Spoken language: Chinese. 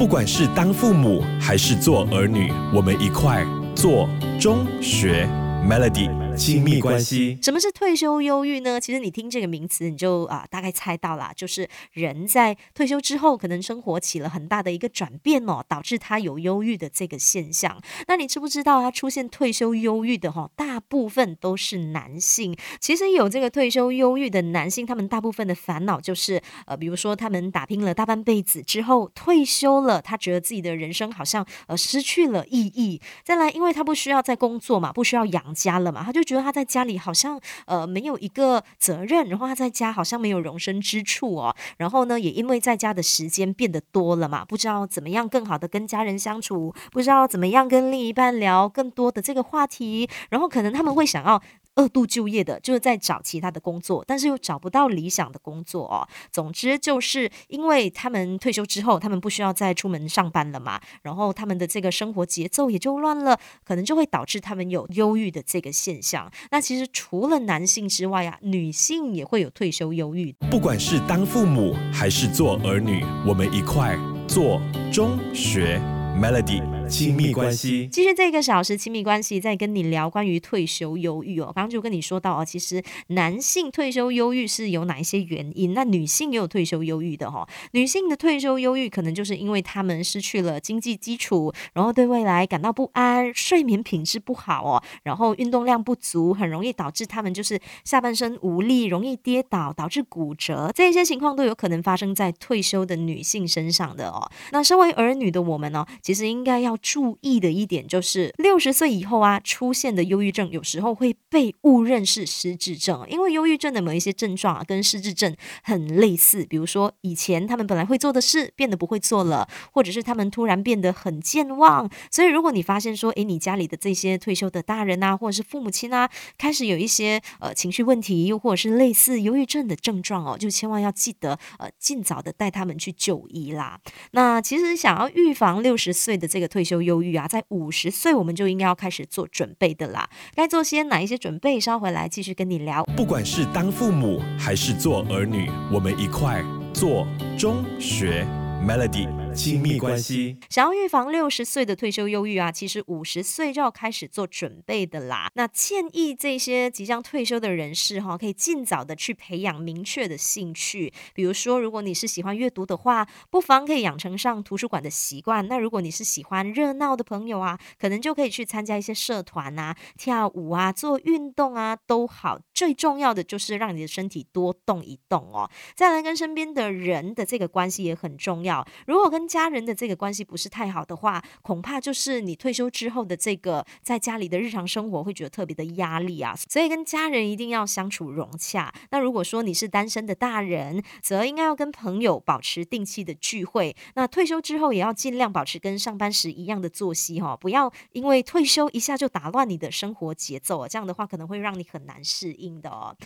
不管是当父母还是做儿女，我们一块做中学。Melody 亲密关系。什么是退休忧郁呢？其实你听这个名词，你就啊大概猜到啦，就是人在退休之后，可能生活起了很大的一个转变哦，导致他有忧郁的这个现象。那你知不知道他出现退休忧郁的哈，大部分都是男性。其实有这个退休忧郁的男性，他们大部分的烦恼就是呃，比如说他们打拼了大半辈子之后退休了，他觉得自己的人生好像呃失去了意义。再来，因为他不需要再工作嘛，不需要养家了嘛，他就觉得他在家里好像呃没有一个责任，然后他在家好像没有容身之处哦。然后呢，也因为在家的时间变得多了嘛，不知道怎么样更好的跟家人相处，不知道怎么样跟另一半聊更多的这个话题，然后可能他们会想要。二度就业的，就是在找其他的工作，但是又找不到理想的工作哦。总之，就是因为他们退休之后，他们不需要再出门上班了嘛，然后他们的这个生活节奏也就乱了，可能就会导致他们有忧郁的这个现象。那其实除了男性之外啊，女性也会有退休忧郁。不管是当父母还是做儿女，我们一块做中学 Melody 亲密关系。继续这个小时亲密关系，在跟你聊关于退休忧郁哦。刚刚就跟你说到哦，其实男性退休忧郁是有哪一些原因？那女性也有退休忧郁的哈、女性的退休忧郁可能就是因为她们失去了经济基础，然后对未来感到不安，睡眠品质不好哦，然后运动量不足，很容易导致她们就是下半身无力，容易跌倒，导致骨折，这些情况都有可能发生在退休的女性身上的哦。那身为儿女的我们呢、其实应该要注意的一点就是，六十岁以后啊出现的忧郁症，有时候会被误认是失智症，因为忧郁症的某一些症状啊，跟失智症很类似。比如说，以前他们本来会做的事变得不会做了，或者是他们突然变得很健忘。所以，如果你发现说，诶，你家里的这些退休的大人啊，或者是父母亲啊，开始有一些呃情绪问题，又或者是类似忧郁症的症状哦，就千万要记得呃尽早的带他们去就医啦。那其实想要预防六十岁的这个退休就忧郁啊，在五十岁我们就应该要开始做准备的啦。该做些哪一些准备？稍回来继续跟你聊。不管是当父母还是做儿女，我们一块做中学 Melody 亲密关系。想要预防六十岁的退休忧郁啊，其实五十岁就要开始做准备的啦。那建议这些即将退休的人士哈，可以尽早的去培养明确的兴趣。比如说，如果你是喜欢阅读的话，不妨可以养成上图书馆的习惯。那如果你是喜欢热闹的朋友啊，可能就可以去参加一些社团啊、跳舞啊、做运动啊，都好。最重要的就是让你的身体多动一动哦。再来跟身边的人的这个关系也很重要。如果跟跟家人的这个关系不是太好的话，恐怕就是你退休之后的这个在家里的日常生活会觉得特别的压力啊。所以跟家人一定要相处融洽。那如果说你是单身的大人，则应该要跟朋友保持定期的聚会。那退休之后也要尽量保持跟上班时一样的作息哈、哦，不要因为退休一下就打乱你的生活节奏啊，这样的话可能会让你很难适应的哦。